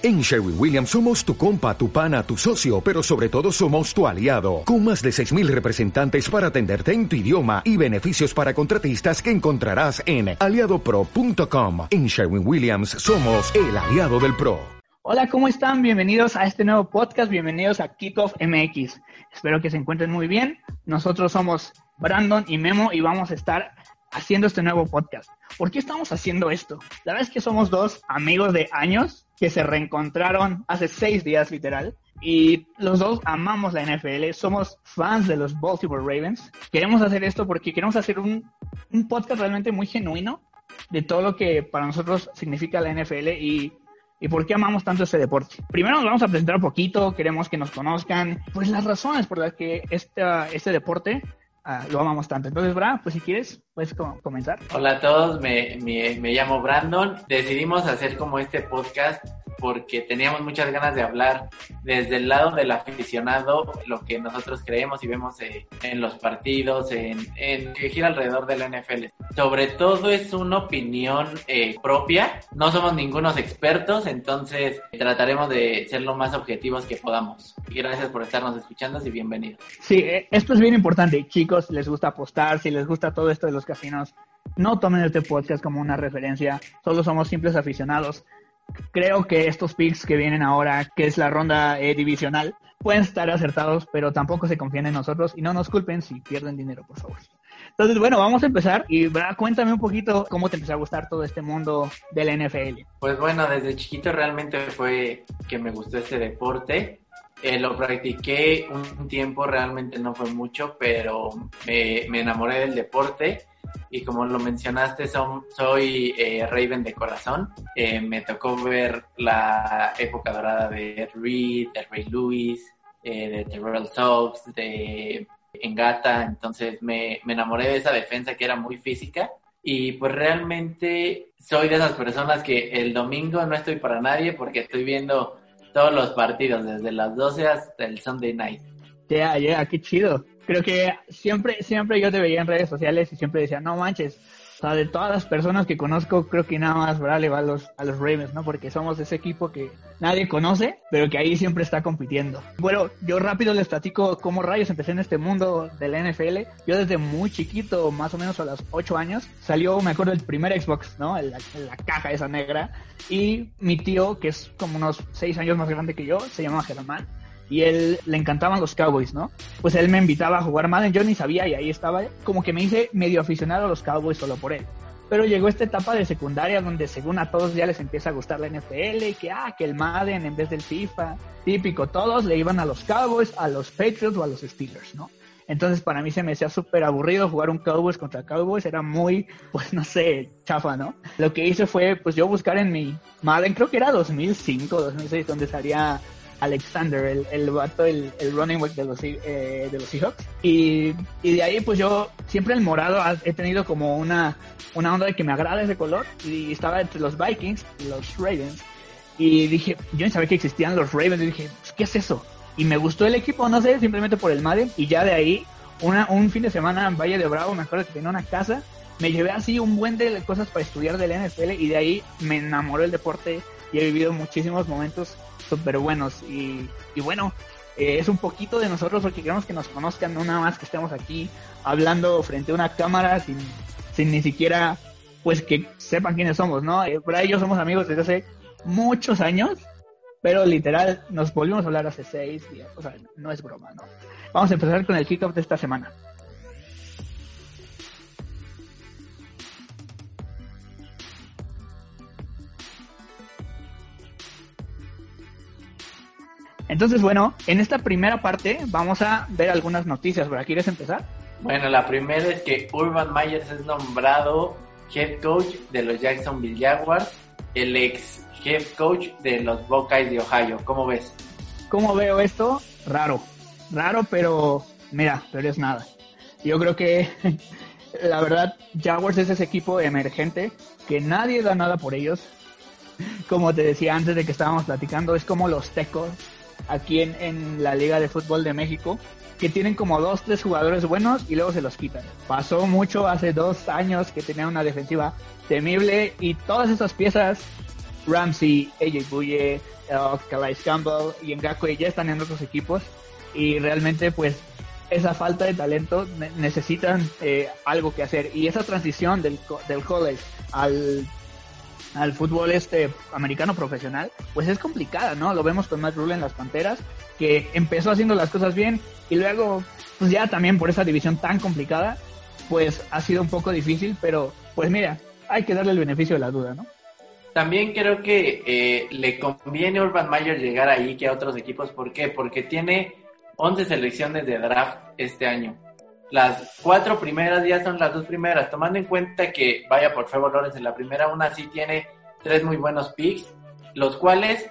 En Sherwin Williams somos tu compa, tu pana, tu socio, pero sobre todo somos tu aliado, con más de 6.000 representantes para atenderte en tu idioma y beneficios para contratistas que encontrarás en aliadopro.com. En Sherwin Williams somos el aliado del PRO. Hola, ¿cómo están? Bienvenidos a este nuevo podcast, bienvenidos a Kickoff MX. Espero que se encuentren muy bien. Nosotros somos Brandon y Memo y vamos a estar haciendo este nuevo podcast. ¿Por qué estamos haciendo esto? La verdad es que somos dos amigos de años que se reencontraron hace seis días literal y los dos amamos la NFL, somos fans de los Baltimore Ravens. Queremos hacer esto porque queremos hacer un, un podcast realmente muy genuino de todo lo que para nosotros significa la NFL y, y por qué amamos tanto este deporte. Primero nos vamos a presentar un poquito, queremos que nos conozcan, pues las razones por las que esta, este deporte Lo amamos tanto. Entonces, Bra, pues si quieres, puedes comenzar. Hola a todos, me, me, me llamo Brandon. Decidimos hacer como este podcast porque teníamos muchas ganas de hablar desde el lado del aficionado, lo que nosotros creemos y vemos eh, en los partidos, en, en, que gira alrededor de la NFL. Sobre todo es una opinión eh, propia, no somos ningunos expertos, entonces trataremos de ser lo más objetivos que podamos. Gracias por estarnos escuchando y bienvenidos. Sí, eh, esto es bien importante, chicos, les gusta apostar, si les gusta todo esto de los casinos, no tomen este podcast como una referencia, solo somos simples aficionados creo que estos picks que vienen ahora, que es la ronda eh, divisional, pueden estar acertados, pero tampoco se confíen en nosotros y no nos culpen si pierden dinero, por favor. Entonces, bueno, vamos a empezar y Bra, cuéntame un poquito cómo te empezó a gustar todo este mundo del NFL. Pues bueno, desde chiquito realmente fue que me gustó este deporte. Eh, lo practiqué un tiempo, realmente no fue mucho, pero me enamoré del deporte y como lo mencionaste, son, soy eh, Raven de corazón. Eh, me tocó ver la época dorada de Ed Reed, de Ray Lewis, eh, de Terrell Soaps, de Engata, entonces me, me enamoré de esa defensa que era muy física y pues realmente soy de esas personas que el domingo no estoy para nadie porque estoy viendo todos los partidos desde las 12 hasta el Sunday night. Ya, ya, qué chido creo que siempre, siempre yo te veía en redes sociales y siempre decía, no manches, o sea, de todas las personas que conozco, creo que nada más ¿verdad? le va a los, a los Ravens, ¿no? Porque somos ese equipo que nadie conoce, pero que ahí siempre está compitiendo. Bueno, yo rápido les platico cómo rayos empecé en este mundo de la NFL. Yo desde muy chiquito, más o menos a los 8 años, salió, me acuerdo, el primer Xbox, ¿no? La, la caja esa negra. Y mi tío, que es como unos 6 años más grande que yo, se llama Germán y él le encantaban los Cowboys, ¿no? Pues él me invitaba a jugar Madden, yo ni sabía y ahí estaba, como que me hice medio aficionado a los Cowboys solo por él. Pero llegó esta etapa de secundaria donde según a todos ya les empieza a gustar la NFL y que, ah, que el Madden en vez del FIFA, típico, todos le iban a los Cowboys, a los Patriots o a los Steelers, ¿no? Entonces para mí se me hacía súper aburrido jugar un Cowboys contra Cowboys, era muy, pues no sé, chafa, ¿no? Lo que hice fue, pues yo buscar en mi Madden, creo que era 2005, 2006, donde salía Alexander, el, el vato, el, el running back de los, eh, de los Seahawks. Y, y de ahí pues yo siempre el morado he tenido como una, una onda de que me agrada ese color y estaba entre los Vikings y los Ravens. Y dije, yo no sabía que existían los Ravens y dije, pues, ¿qué es eso? Y me gustó el equipo, no sé, simplemente por el Madden. Y ya de ahí, una, un fin de semana en Valle de Bravo, me acuerdo que tenía una casa, me llevé así un buen de cosas para estudiar del NFL y de ahí me enamoró el deporte y he vivido muchísimos momentos súper buenos. Y, y bueno, eh, es un poquito de nosotros porque queremos que nos conozcan, no nada más que estemos aquí hablando frente a una cámara sin, sin ni siquiera pues que sepan quiénes somos, ¿no? Eh, por ahí yo somos amigos desde hace muchos años, pero literal nos volvimos a hablar hace seis días, o sea, no es broma, ¿no? Vamos a empezar con el kickoff de esta semana. Entonces, bueno, en esta primera parte vamos a ver algunas noticias. ¿Para quieres empezar? Bueno, la primera es que Urban Myers es nombrado head coach de los Jacksonville Jaguars, el ex head coach de los Buckeyes de Ohio. ¿Cómo ves? ¿Cómo veo esto? Raro. Raro, pero mira, pero es nada. Yo creo que la verdad, Jaguars es ese equipo emergente que nadie da nada por ellos. Como te decía antes de que estábamos platicando, es como los tecos aquí en, en la Liga de Fútbol de México, que tienen como dos, tres jugadores buenos y luego se los quitan. Pasó mucho hace dos años que tenían una defensiva temible y todas esas piezas Ramsey, AJ Buye, Calais Campbell y Ngakwe ya están en otros equipos y realmente pues esa falta de talento necesitan eh, algo que hacer y esa transición del, del college al al fútbol este americano profesional, pues es complicada, ¿no? Lo vemos con Matt Rule en las Panteras, que empezó haciendo las cosas bien y luego, pues ya también por esa división tan complicada, pues ha sido un poco difícil, pero pues mira, hay que darle el beneficio de la duda, ¿no? También creo que eh, le conviene a Urban Meyer llegar ahí que a otros equipos. ¿Por qué? Porque tiene 11 selecciones de draft este año. Las cuatro primeras ya son las dos primeras, tomando en cuenta que vaya por Trevor Lawrence en la primera, una sí tiene tres muy buenos picks, los cuales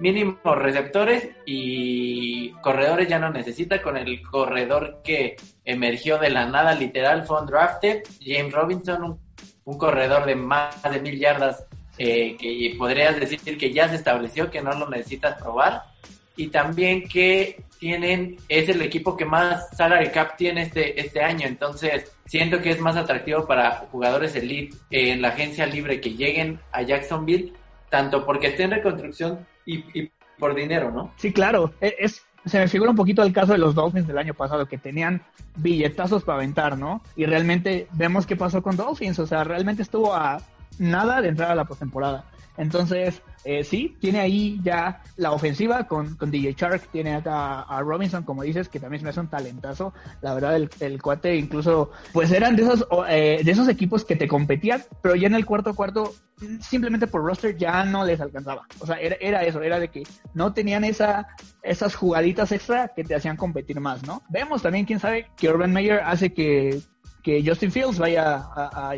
mínimo receptores y corredores ya no necesita con el corredor que emergió de la nada literal fue drafted James Robinson un, corredor de más de mil yardas eh, que podrías decir que ya se estableció que no lo necesitas probar y también que tienen, es el equipo que más salary cap tiene este, este año, entonces siento que es más atractivo para jugadores elite en la agencia libre que lleguen a Jacksonville, tanto porque esté en reconstrucción y, por dinero, ¿no? Sí, claro, e, es, se me figura un poquito el caso de los Dolphins del año pasado, que tenían billetazos para aventar, ¿no? Y realmente vemos qué pasó con Dolphins, o sea, realmente estuvo a nada de entrar a la postemporada. Entonces, eh, sí, tiene ahí ya la ofensiva con, con DJ Shark, tiene acá a Robinson, como dices, que también se me hace un talentazo. La verdad, el, el cuate incluso, pues eran de esos, eh, de esos equipos que te competían, pero ya en el cuarto cuarto, simplemente por roster ya no les alcanzaba. O sea, era, era eso, era de que no tenían esa, esas jugaditas extra que te hacían competir más, ¿no? Vemos también, quién sabe, que Urban Meyer hace que que Justin Fields vaya a,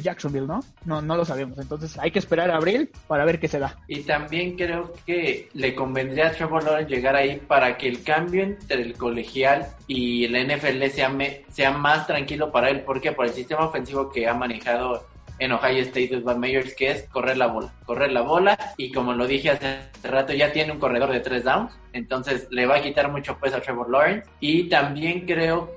Jacksonville, ¿no? ¿no? No lo sabemos. Entonces hay que esperar a abril para ver qué se da. Y también creo que le convendría a Trevor Lawrence llegar ahí para que el cambio entre el colegial y el NFL sea, sea más tranquilo para él. ¿Por qué? Por el sistema ofensivo que ha manejado en Ohio State Van Meyers, que es correr la bola. Correr la bola y como lo dije hace rato, ya tiene un corredor de tres downs. Entonces le va a quitar mucho peso a Trevor Lawrence. Y también creo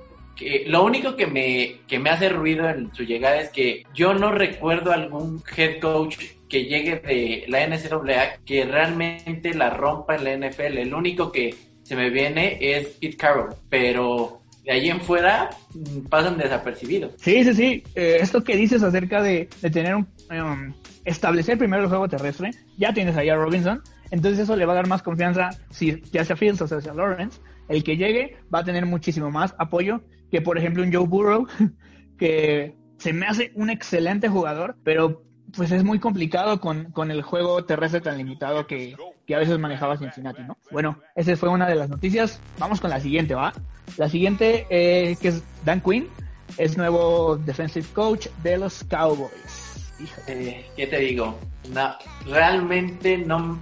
lo único que me, que me hace ruido en su llegada es que yo no recuerdo algún head coach que llegue de la NCAA que realmente la rompa en la NFL. El único que se me viene es Pete Carroll, pero de ahí en fuera mm, pasan desapercibidos. Sí, sí, sí. Eh, esto que dices acerca de, tener un... Um, establecer primero el juego terrestre, ya tienes ahí a Robinson, entonces eso le va a dar más confianza si ya sea Fields o sea Lawrence. El que llegue va a tener muchísimo más apoyo que por ejemplo un Joe Burrow, que se me hace un excelente jugador, pero pues es muy complicado con, con el juego terrestre tan limitado que, que, a veces manejaba Cincinnati, ¿no? Bueno, esa fue una de las noticias. Vamos con la siguiente, ¿va? La siguiente, eh, que es Dan Quinn, es nuevo defensive coach de los Cowboys. Eh, ¿Qué te digo? No, realmente no,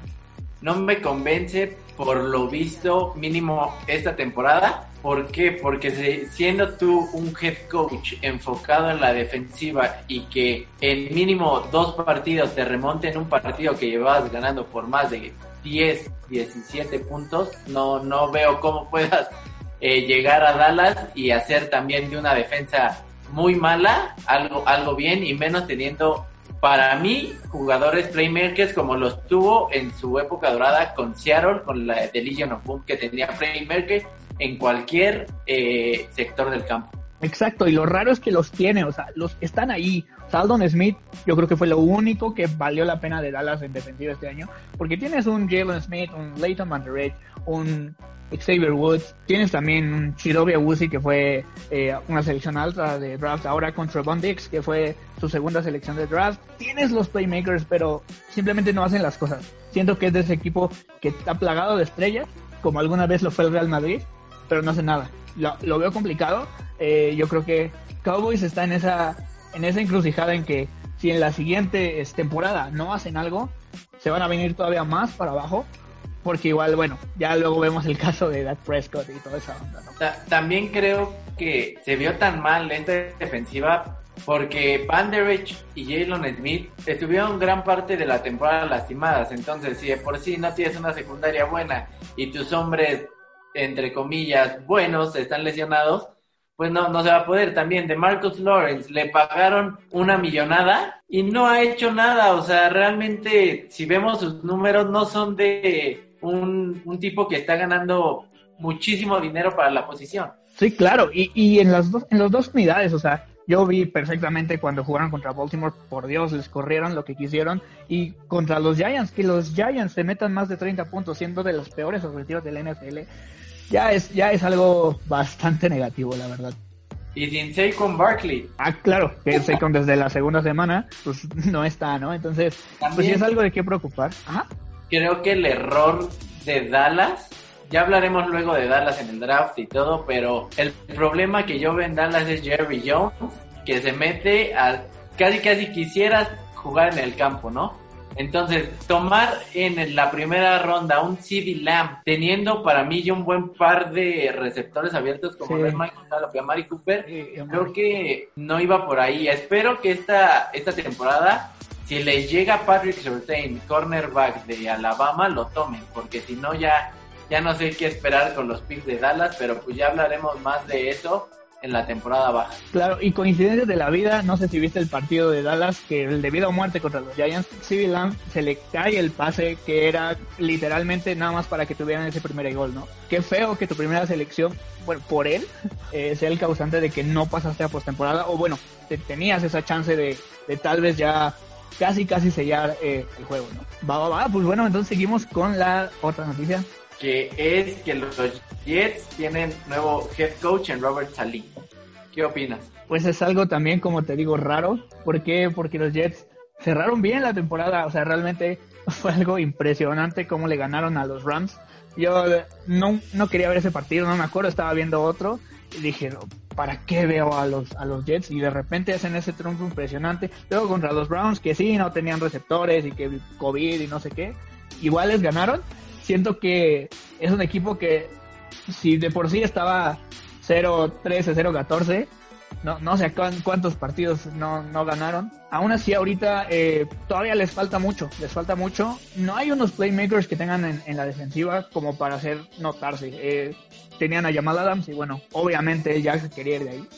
no me convence por lo visto mínimo esta temporada ¿Por qué? Porque siendo tú un head coach enfocado en la defensiva y que en mínimo dos partidos te remonten un partido que llevabas ganando por más de 10, 17 puntos, no, no veo cómo puedas eh, llegar a Dallas y hacer también de una defensa muy mala algo, algo bien y menos teniendo para mí jugadores playmakers como los tuvo en su época dorada con Seattle, con la de Legion of Boom que tenía playmakers en cualquier eh, sector del campo. Exacto, y lo raro es que los tiene, o sea, los están ahí. Saldon Smith, yo creo que fue lo único que valió la pena de Dallas en defensiva este año, porque tienes un Jalen Smith, un Leighton Manderett, un Xavier Woods, tienes también un Chidobe Awuzie que fue eh, una selección alta de draft, ahora contra Bondix que fue su segunda selección de draft. Tienes los playmakers, pero simplemente no hacen las cosas. Siento que es de ese equipo que está plagado de estrellas, como alguna vez lo fue el Real Madrid, pero no hace nada. Lo, veo complicado. Eh, yo creo que Cowboys está en esa, en esa encrucijada en que si en la siguiente temporada no hacen algo, se van a venir todavía más para abajo. Porque igual, bueno, ya luego vemos el caso de Dak Prescott y toda esa onda. También creo que se vio tan mal esta defensiva porque Van y Jalen Smith estuvieron gran parte de la temporada lastimadas. Entonces, si de por sí no tienes una secundaria buena y tus hombres entre comillas, buenos, están lesionados, pues no, no se va a poder. También de Marcus Lawrence le pagaron una millonada y no ha hecho nada. O sea, realmente, si vemos sus números, no son de un, un tipo que está ganando muchísimo dinero para la posición. Sí, claro, y, y en las dos, en las dos unidades, o sea, yo vi perfectamente cuando jugaron contra Baltimore, por Dios, les corrieron lo que quisieron. Y contra los Giants, que los Giants se metan más de 30 puntos, siendo de los peores objetivos del NFL, ya es, ya es algo bastante negativo, la verdad. Y sin Saquon Barkley. Ah, claro, que Saquon desde la segunda semana, pues no está, ¿no? Entonces, pues sí es algo de qué preocupar. Ajá. Creo que el error de Dallas, ya hablaremos luego de Dallas en el draft y todo, pero el problema que yo veo en Dallas es Jerry Jones, que se mete a casi casi quisieras jugar en el campo, ¿no? Entonces, tomar en la primera ronda un CD Lamb, teniendo para mí ya un buen par de receptores abiertos como Sí. es Michael Gallup y Amari Cooper, Sí, creo que no iba por ahí. Espero que esta, esta temporada, si les llega Patrick Surtain, cornerback de Alabama, lo tomen, porque si no ya, ya no sé qué esperar con los picks de Dallas, pero pues ya hablaremos más de eso en la temporada baja. Claro, y coincidencias de la vida, no sé si viste el partido de Dallas, que el de vida o muerte contra los Giants, CeeDee Lamb se le cae el pase que era literalmente nada más para que tuvieran ese primer gol, ¿no? Qué feo que tu primera selección, bueno, por él, eh, sea el causante de que no pasaste a postemporada, o bueno, te, tenías esa chance de, de tal vez ya casi casi sellar eh, el juego, ¿no? Va, va, va, pues bueno, entonces seguimos con la otra noticia. Que es que los Jets tienen nuevo head coach en Robert Saleh. ¿Qué opinas? Pues es algo también, como te digo, raro. ¿Por qué? Porque los Jets cerraron bien la temporada. O sea, realmente fue algo impresionante cómo le ganaron a los Rams. Yo no, no quería ver ese partido, no me acuerdo, estaba viendo otro. Y dije, ¿para qué veo a los, a los Jets? Y de repente hacen ese triunfo impresionante. Luego contra los Browns, que sí, no tenían receptores y que COVID y no sé qué. Igual les ganaron. Siento que es un equipo que, si de por sí estaba 0-13, 0-14, no, no sé cuán- cuántos partidos no, no ganaron. Aún así, ahorita eh, todavía les falta mucho, les falta mucho. No hay unos playmakers que tengan en, en la defensiva como para hacer notarse. Eh, tenían a Jamal Adams y bueno, obviamente ya se quería ir de ahí.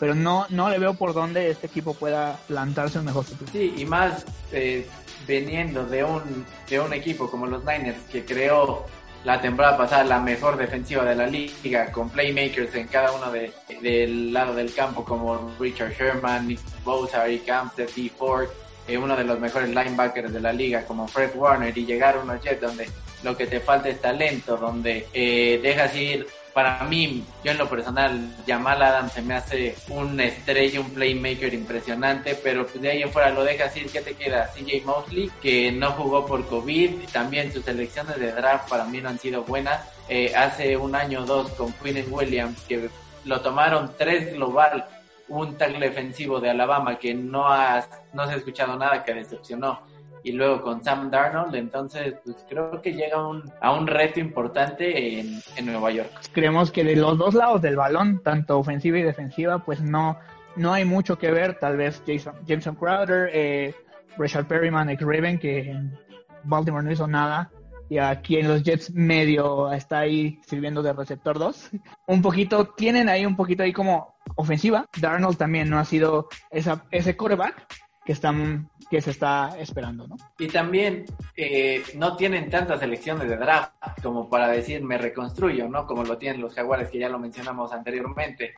Pero no, no le veo por dónde este equipo pueda plantarse un mejor futuro. Sí, y más eh, veniendo de un, de un equipo como los Niners que creó la temporada pasada la mejor defensiva de la liga con playmakers en cada uno de, del lado del campo como Richard Sherman, Nick Bosa, Eric Armstead, D. Ford, eh, uno de los mejores linebackers de la liga como Fred Warner y llegar a unos Jets donde lo que te falta es talento, donde eh, dejas ir para mí, yo en lo personal, Jamal Adams se me hace un estrella, un playmaker impresionante, pero pues de ahí en fuera lo dejas ir, ¿qué te queda? CJ Mosley, que no jugó por COVID, también sus selecciones de draft para mí no han sido buenas. Eh, hace un año o dos con Quinn Williams, que lo tomaron tres global, un tackle defensivo de Alabama que no, has, no se ha escuchado nada que decepcionó y luego con Sam Darnold, entonces pues creo que llega a un, a un reto importante en, en Nueva York. Creemos que de los dos lados del balón, tanto ofensiva y defensiva, pues no, no hay mucho que ver. Tal vez Jason, Jameson Crowder, eh, Rashad Perryman, ex Raven, que en Baltimore no hizo nada. Y aquí en los Jets medio está ahí sirviendo de receptor 2. Un poquito, tienen ahí un poquito ahí como ofensiva. Darnold también no ha sido esa, ese quarterback que están que se está esperando, ¿no? Y también eh, no tienen tantas selecciones de draft como para decir me reconstruyo, ¿no? Como lo tienen los Jaguares que ya lo mencionamos anteriormente.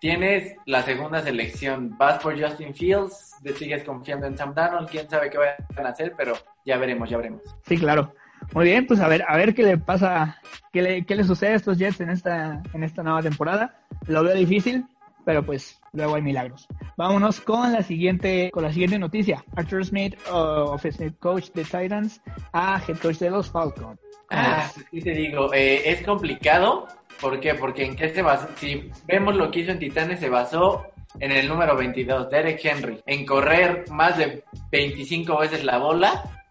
Tienes la segunda selección, vas por Justin Fields, te sigues confiando en Sam Darnold, quién sabe qué vayan a hacer, pero ya veremos, ya veremos. Sí, claro. Muy bien, pues a ver, a ver qué le pasa, qué le, qué le sucede a estos Jets en esta, en esta nueva temporada. Lo veo difícil, pero pues luego hay milagros. Vámonos con la siguiente, con la siguiente noticia. Arthur Smith, uh, offensive coach de Titans, a head coach de los Falcons. Ah, sí te digo, eh, es complicado. ¿Por qué? Porque en qué se basó, si vemos lo que hizo en Titanes, se basó en el número 22, Derek Henry, en correr más de 25 veces la bola,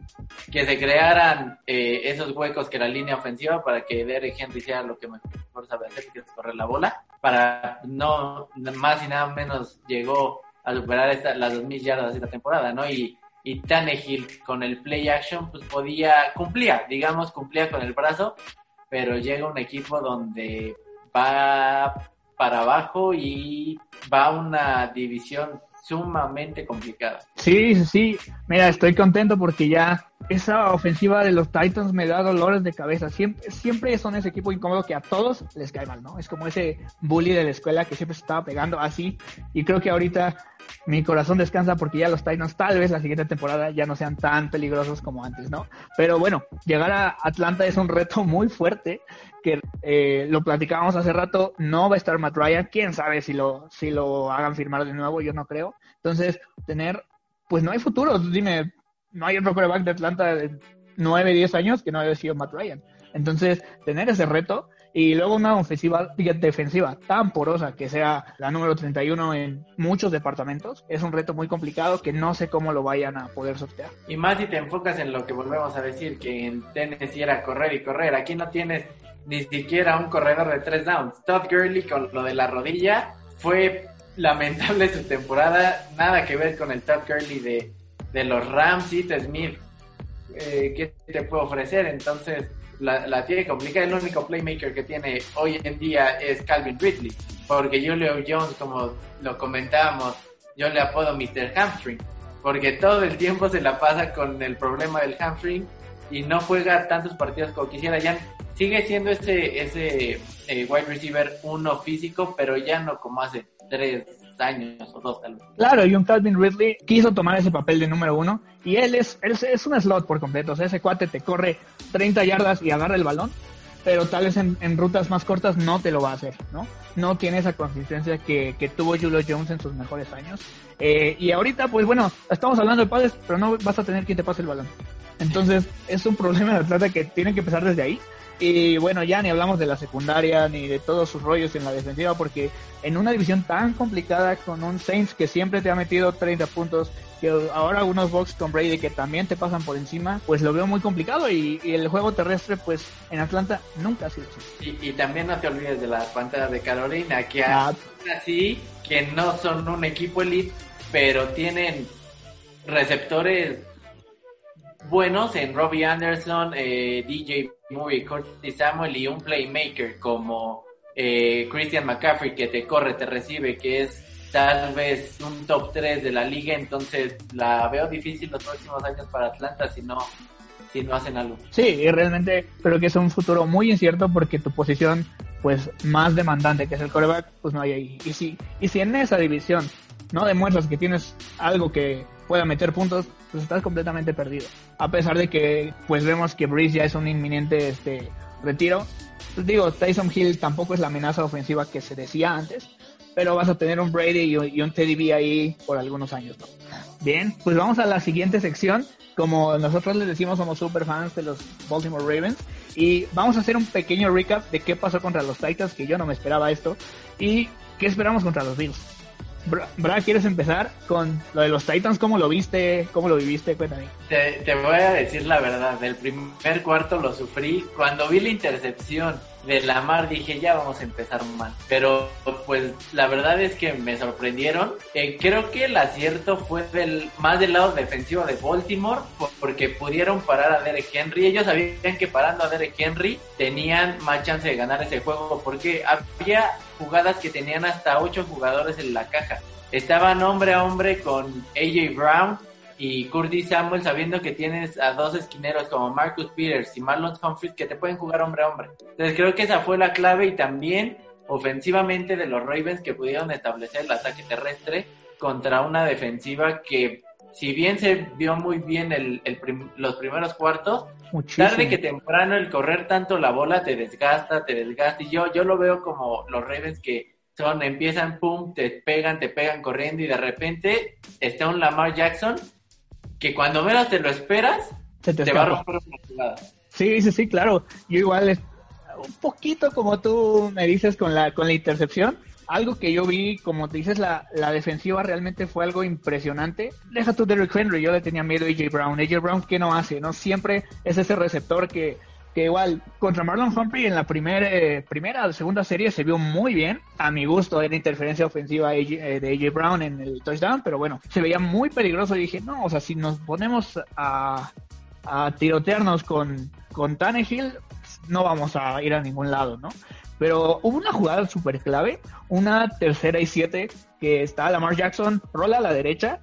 que se crearan eh, esos huecos que la línea ofensiva para que Derek Henry sea lo que mejor sabe hacer, que es correr la bola, para no más y nada menos llegó a superar esta, las 2.000 yardas esta temporada, ¿no? Y, y Tannehill con el play action, pues podía, cumplía, digamos, cumplía con el brazo, pero llega un equipo donde va para abajo y va a una división sumamente complicada. Sí, sí, mira, estoy contento porque ya esa ofensiva de los Titans me da dolores de cabeza. Siempre, siempre son ese equipo incómodo que a todos les cae mal, ¿no? Es como ese bully de la escuela que siempre se estaba pegando así. Y creo que ahorita mi corazón descansa porque ya los Titans tal vez la siguiente temporada ya no sean tan peligrosos como antes, ¿no? Pero bueno, llegar a Atlanta es un reto muy fuerte que eh, lo platicábamos hace rato, no va a estar Matt Ryan, quién sabe si lo, si lo hagan firmar de nuevo, yo no creo. Entonces, tener, pues no hay futuro, dime, no hay otro quarterback de Atlanta de 9, 10 años que no haya sido Matt Ryan. Entonces, tener ese reto y luego una ofensiva defensiva tan porosa que sea la número 31 en muchos departamentos es un reto muy complicado que no sé cómo lo vayan a poder sortear. Y más si te enfocas en lo que volvemos a decir, que en Tennessee era correr y correr. Aquí no tienes ni siquiera un corredor de tres downs. Todd Gurley con lo de la rodilla fue lamentable su temporada. Nada que ver con el Todd Gurley de, de los Rams. y Smith, eh, ¿qué te puede ofrecer? Entonces, la, la, tiene complicada. El único playmaker que tiene hoy en día es Calvin Ridley. Porque Julio Jones, como lo comentábamos, yo le apodo Mr. Hamstring. Porque todo el tiempo se la pasa con el problema del hamstring y no juega tantos partidos como quisiera. Ya sigue siendo ese, ese eh, wide receiver uno físico, pero ya no como hace tres años. Claro, y un Calvin Ridley quiso tomar ese papel de número uno y él es, es un slot por completo. O sea, ese cuate te corre 30 yardas y agarra el balón, pero tal vez en, rutas más cortas no te lo va a hacer, ¿no? No tiene esa consistencia que, que tuvo Julio Jones en sus mejores años. Eh, y ahorita, pues bueno, estamos hablando de padres, pero no vas a tener quien te pase el balón. Entonces, es un problema de Atlanta que tiene que empezar desde ahí. Y bueno, ya ni hablamos de la secundaria ni de todos sus rollos en la defensiva, porque en una división tan complicada con un Saints que siempre te ha metido 30 puntos, que ahora unos box con Brady que también te pasan por encima, pues lo veo muy complicado y, el juego terrestre, pues en Atlanta nunca ha sido así. Y, también no te olvides de las Panteras de Carolina, que ah. así, que no son un equipo elite, pero tienen receptores buenos en Robbie Anderson, eh, DJ Murray, Curtis Samuel y un playmaker como eh, Christian McCaffrey que te corre, te recibe, que es tal vez un top 3 de la liga, entonces la veo difícil los próximos años para Atlanta si no si no hacen algo. Sí, realmente creo que es un futuro muy incierto porque tu posición pues más demandante que es el coreback, pues no hay ahí. Y si, y si en esa división no demuestras que tienes algo que pueda meter puntos, pues estás completamente perdido. A pesar de que pues vemos que Breeze ya es un inminente este retiro. Pues digo, Tyson Hill tampoco es la amenaza ofensiva que se decía antes, pero vas a tener un Brady y un, Teddy B ahí por algunos años, Bien, pues vamos a la siguiente sección. Como nosotros les decimos, somos super fans de los Baltimore Ravens y vamos a hacer un pequeño recap de qué pasó contra los Titans, que yo no me esperaba esto, y qué esperamos contra los Bills. Bra, ¿quieres empezar con lo de los Titans? ¿Cómo lo viste? ¿Cómo lo viviste? Cuéntame. Te, te voy a decir la verdad, del primer cuarto lo sufrí. Cuando vi la intercepción de Lamar dije ya vamos a empezar mal. Pero pues la verdad es que me sorprendieron. Eh, creo que el acierto fue del más del lado defensivo de Baltimore porque pudieron parar a Derek Henry. Ellos sabían que parando a Derek Henry tenían más chance de ganar ese juego porque había jugadas que tenían hasta ocho jugadores en la caja. Estaban hombre a hombre con AJ Brown y Curtis Samuel sabiendo que tienes a dos esquineros como Marcus Peters y Marlon Humphries que te pueden jugar hombre a hombre. Entonces creo que esa fue la clave y también ofensivamente de los Ravens que pudieron establecer el ataque terrestre contra una defensiva que si bien se vio muy bien el, los primeros cuartos, tarde que temprano el correr tanto la bola te desgasta, te desgasta y yo, yo lo veo como los Ravens que son, empiezan, pum, te pegan, te pegan corriendo y de repente está un Lamar Jackson que cuando menos te lo esperas, te, va a romper una. Sí, sí, sí, claro. Yo igual, un poquito como tú me dices con la, con la intercepción, algo que yo vi, como te dices, la, la defensiva realmente fue algo impresionante. Deja tu Derrick Henry, yo le tenía miedo a AJ Brown. AJ Brown, ¿qué no hace? no Siempre es ese receptor que que igual contra Marlon Humphrey en la primera eh, primera o segunda serie se vio muy bien. A mi gusto era interferencia ofensiva eh, de AJ Brown en el touchdown, pero bueno, se veía muy peligroso y dije, no, o sea, si nos ponemos a, a tirotearnos con, con Tannehill, no vamos a ir a ningún lado, ¿no? Pero hubo una jugada súper clave, una tercera y siete, que está Lamar Jackson, rola a la derecha,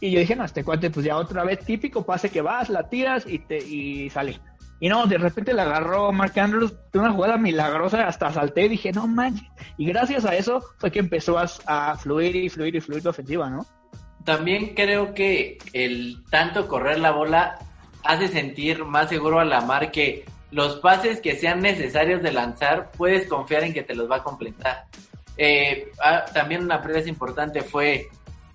y yo dije, no, este cuate, pues ya otra vez típico pase que vas, la tiras y, te, y sale. Y no, de repente le agarró Mark Andrews de una jugada milagrosa, hasta salté y dije, no manches. Y gracias a eso fue que empezó a, fluir y fluir y fluir la ofensiva, ¿no? También creo que el tanto correr la bola hace sentir más seguro a Lamar que los pases que sean necesarios de lanzar, puedes confiar en que te los va a completar. Eh, ah, también una presa importante fue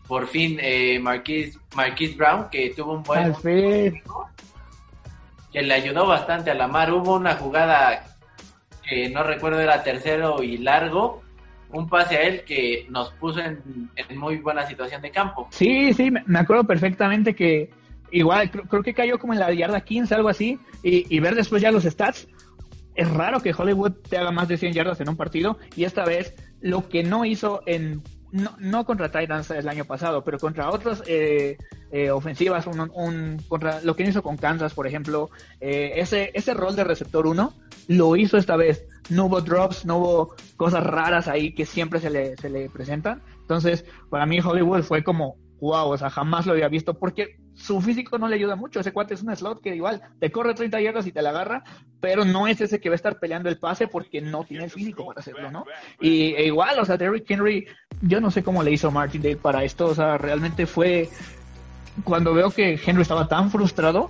por fin eh, Marquise, Brown, que tuvo un buen que le ayudó bastante a la mar. Hubo una jugada que no recuerdo era tercero y largo, un pase a él que nos puso en, muy buena situación de campo. Sí, sí, me acuerdo perfectamente que igual creo, que cayó como en la yarda 15, algo así, y, y, ver después ya los stats. Es raro que Hollywood te haga más de 100 yardas en un partido y esta vez lo que no hizo en no, no contra Titans el año pasado, pero contra otras eh, eh, ofensivas, un, contra lo que hizo con Kansas, por ejemplo, eh, ese, ese rol de receptor 1 lo hizo esta vez. No hubo drops, no hubo cosas raras ahí que siempre se le, se le presentan. Entonces, para mí Hollywood fue como, wow, o sea, jamás lo había visto porque su físico no le ayuda mucho. Ese cuate es un slot que igual te corre 30 yardas y te la agarra, pero no es ese que va a estar peleando el pase porque no tiene el físico para hacerlo, ¿no? Y e igual, o sea, Derrick Henry, yo no sé cómo le hizo Martin Day para esto, o sea, realmente fue cuando veo que Henry estaba tan frustrado,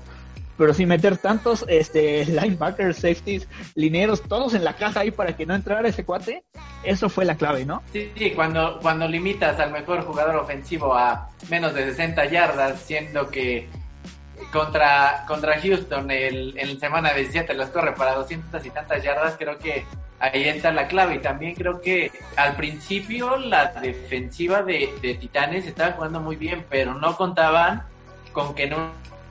pero sin meter tantos este, linebackers, safeties, lineros, todos en la caja ahí para que no entrara ese cuate, eso fue la clave, ¿no? Sí, sí, cuando, cuando limitas al mejor jugador ofensivo a menos de 60 yardas, siendo que contra, contra Houston el, en semana 17 los corre para 200 y tantas yardas, creo que ahí está la clave. Y también creo que al principio la defensiva de, de Titanes estaba jugando muy bien, pero no contaban con que en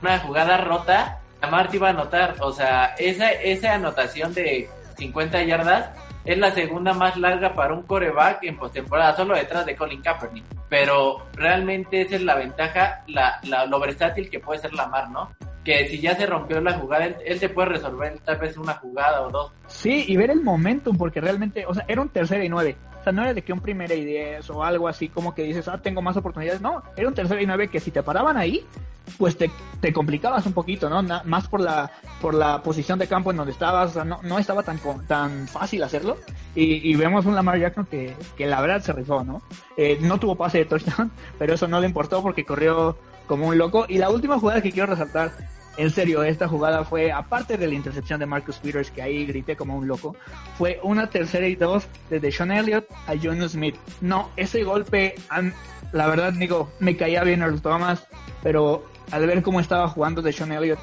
una jugada rota Marty iba a anotar, o sea, esa, esa anotación de 50 yardas es la segunda más larga para un coreback en postemporada, solo detrás de Colin Kaepernick. Pero realmente esa es la ventaja, la, la, lo versátil que puede ser Lamar, ¿no? Que si ya se rompió la jugada, él, él te puede resolver tal vez una jugada o dos. Sí, y ver el momentum, porque realmente, o sea, era un tercero y nueve. O sea, no era de que un primera y diez o algo así como que dices, ah, tengo más oportunidades. No, era un tercero y nueve que si te paraban ahí, pues te, te complicabas un poquito, ¿no? más por la, por la posición de campo en donde estabas, o sea, no, no estaba tan, tan fácil hacerlo. Y, y vemos un Lamar Jackson que, que la verdad se rifó, ¿no? Eh, no tuvo pase de touchdown, pero eso no le importó porque corrió como un loco. Y la última jugada que quiero resaltar en serio, esta jugada fue, aparte de la intercepción de Marcus Peters, que ahí grité como un loco, fue una tercera y dos de Deshaun Elliott a John Smith. No, ese golpe, la verdad, digo, me caía bien a los Thomas, pero al ver cómo estaba jugando Deshaun Elliott,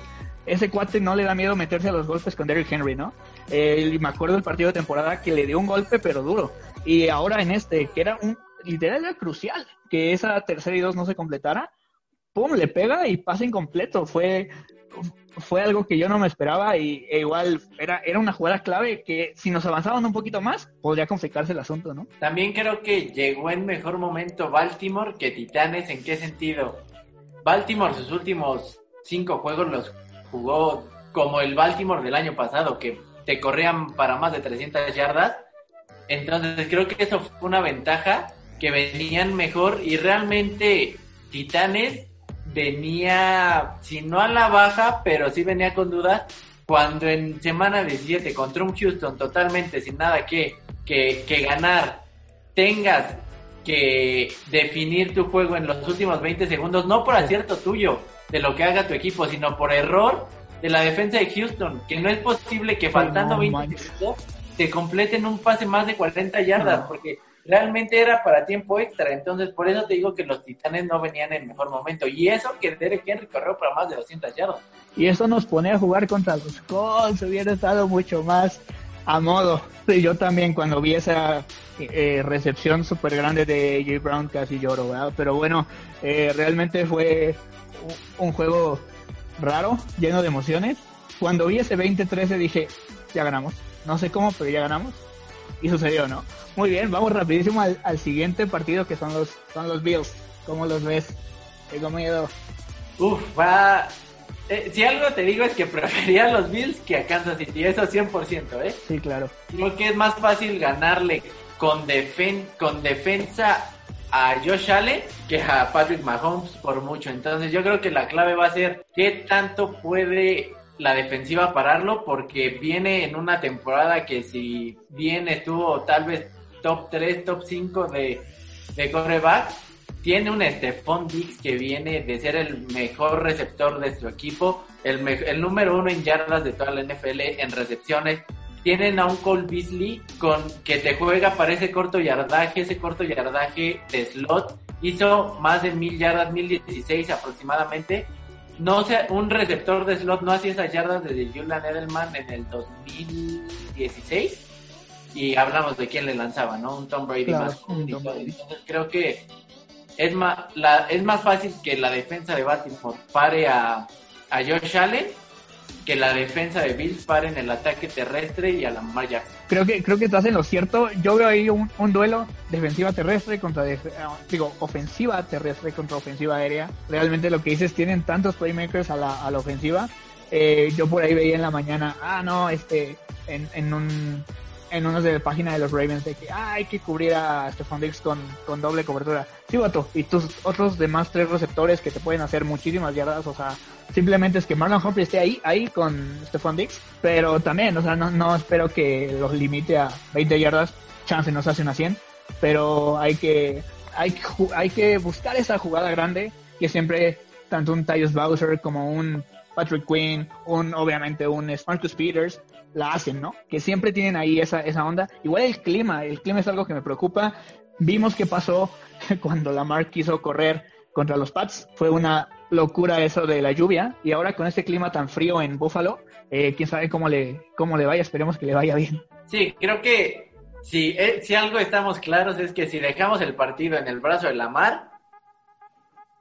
ese cuate no le da miedo meterse a los golpes con Derrick Henry, ¿no? Eh, me acuerdo del partido de temporada que le dio un golpe, pero duro. Y ahora en este, que era un, literal era crucial que esa tercera y dos no se completara, pum, le pega y pasa incompleto. Fue fue algo que yo no me esperaba y e igual era, era una jugada clave que si nos avanzaban un poquito más podría complicarse el asunto, ¿no? También creo que llegó en mejor momento Baltimore que Titanes. ¿En qué sentido? Baltimore sus últimos cinco juegos los jugó como el Baltimore del año pasado, que te corrían para más de 300 yardas. Entonces creo que eso fue una ventaja, que venían mejor y realmente Titanes venía, si no a la baja, pero sí venía con dudas, cuando en semana 17 contra un Houston totalmente sin nada que, que, que ganar, tengas que definir tu juego en los últimos 20 segundos, no por acierto tuyo de lo que haga tu equipo, sino por error de la defensa de Houston, que no es posible que faltando 20 segundos te completen un pase más de 40 yardas, porque realmente era para tiempo extra. Entonces, por eso te digo que los Titanes no venían en el mejor momento. Y eso que Derek Henry corrió para más de 200 yardas. Y eso nos pone a jugar contra los Colts. Hubiera estado mucho más a modo. Yo también cuando vi esa eh, recepción súper grande de J. Brown casi lloro. Pero bueno, eh, realmente fue un juego raro, lleno de emociones. Cuando vi ese 20-13 dije, ya ganamos. No sé cómo, pero ya ganamos. Y sucedió, ¿no? Muy bien, vamos rapidísimo al, siguiente partido que son los, son los Bills. ¿Cómo los ves? Tengo miedo. Uf, va, eh, si algo te digo es que prefería a los Bills que a Kansas City, eso 100%, ¿eh? Sí, claro. Creo que es más fácil ganarle con, defen con defensa a Josh Allen que a Patrick Mahomes por mucho. Entonces yo creo que la clave va a ser qué tanto puede la defensiva pararlo porque viene en una temporada que si bien estuvo tal vez top 3, top 5 de, de coreback, tiene un Stephon Diggs que viene de ser el mejor receptor de su equipo, el, el número uno en yardas de toda la NFL, en recepciones. Tienen a un Cole Beasley con, que te juega para ese corto yardaje, ese corto yardaje de slot. Hizo más de mil yardas, mil dieciséis aproximadamente. No sé, un receptor de slot no hacía esas yardas desde Julian Edelman en el 2016 y hablamos de quién le lanzaba, ¿no? Un Tom Brady más. creo que es más, la, es más fácil que la defensa de Baltimore pare a, a Josh Allen que la defensa de Bills pare en el ataque terrestre y a la malla. Creo que creo que estás en lo cierto. Yo veo ahí un, duelo defensiva terrestre contra ah, digo ofensiva terrestre contra ofensiva aérea. Realmente lo que dices tienen tantos playmakers a la, a la ofensiva. Eh, yo por ahí veía en la mañana, ah no, este en, en un en una de la página de los Ravens de que hay que cubrir a Stephon Diggs con, con doble cobertura. Sí, vato. Y tus otros demás tres receptores que te pueden hacer muchísimas yardas. O sea, simplemente es que Marlon Humphrey esté ahí, ahí con Stephon Diggs. Pero también, o sea, no, no espero que los limite a 20 yardas. Chance nos hace una 100. Pero hay que, hay, hay que buscar esa jugada grande que siempre tanto un Tyus Bowser como un Patrick Quinn, un obviamente un Marcus Peters, la hacen, ¿no? Que siempre tienen ahí esa, esa onda. Igual el clima, el clima es algo que me preocupa. Vimos qué pasó cuando Lamar quiso correr contra los Pats. Fue una locura eso de la lluvia. Y ahora con este clima tan frío en Buffalo, eh, quién sabe cómo le, cómo le vaya. Esperemos que le vaya bien. Sí, creo que si, eh, si algo estamos claros es que si dejamos el partido en el brazo de Lamar,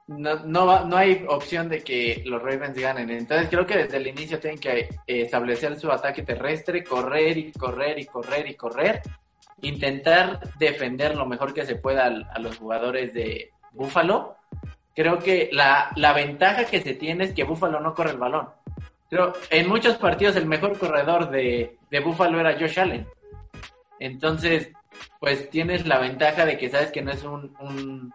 no, no, no hay opción de que los Ravens ganen. Entonces creo que desde el inicio tienen que eh, establecer su ataque terrestre, correr y correr y correr y correr, intentar defender lo mejor que se pueda a, los jugadores de Buffalo. Creo que la, la ventaja que se tiene es que Buffalo no corre el balón. Creo, en muchos partidos el mejor corredor de, de Buffalo era Josh Allen. Entonces, pues tienes la ventaja de que sabes que no es un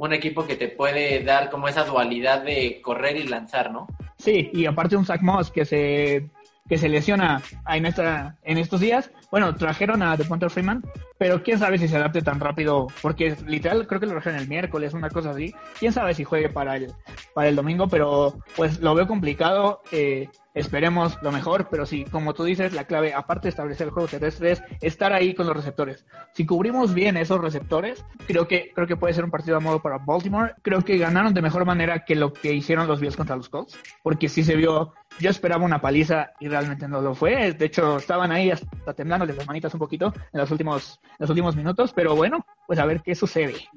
un equipo que te puede dar como esa dualidad de correr y lanzar, ¿no? Sí, y aparte un Zach Moss que se que se lesiona en esta en estos días. Bueno, trajeron a DePonte Freeman, pero quién sabe si se adapte tan rápido, porque literal creo que lo trajeron el miércoles, una cosa así. Quién sabe si juegue para el para el domingo, pero pues lo veo complicado. Eh, esperemos lo mejor, pero sí, como tú dices, la clave, aparte de establecer el juego terrestre, es estar ahí con los receptores. Si cubrimos bien esos receptores, creo que, creo que puede ser un partido a modo para Baltimore. Creo que ganaron de mejor manera que lo que hicieron los Bills contra los Colts, porque sí se vio, yo esperaba una paliza y realmente no lo fue. De hecho, estaban ahí hasta temblándoles las manitas un poquito en los últimos, en los últimos minutos, pero bueno, pues a ver qué sucede.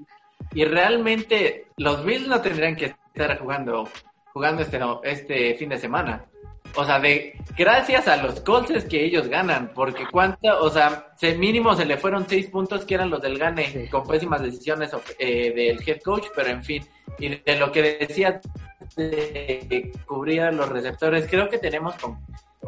Y realmente los Bills no tendrían que estar jugando jugando este, este fin de semana o sea, de gracias a los Colts que ellos ganan, porque cuánto, o sea, se, mínimo se le fueron seis puntos que eran los del gane con pésimas decisiones eh, del head coach, pero en fin, y de lo que decía de cubrir a los receptores, creo que tenemos con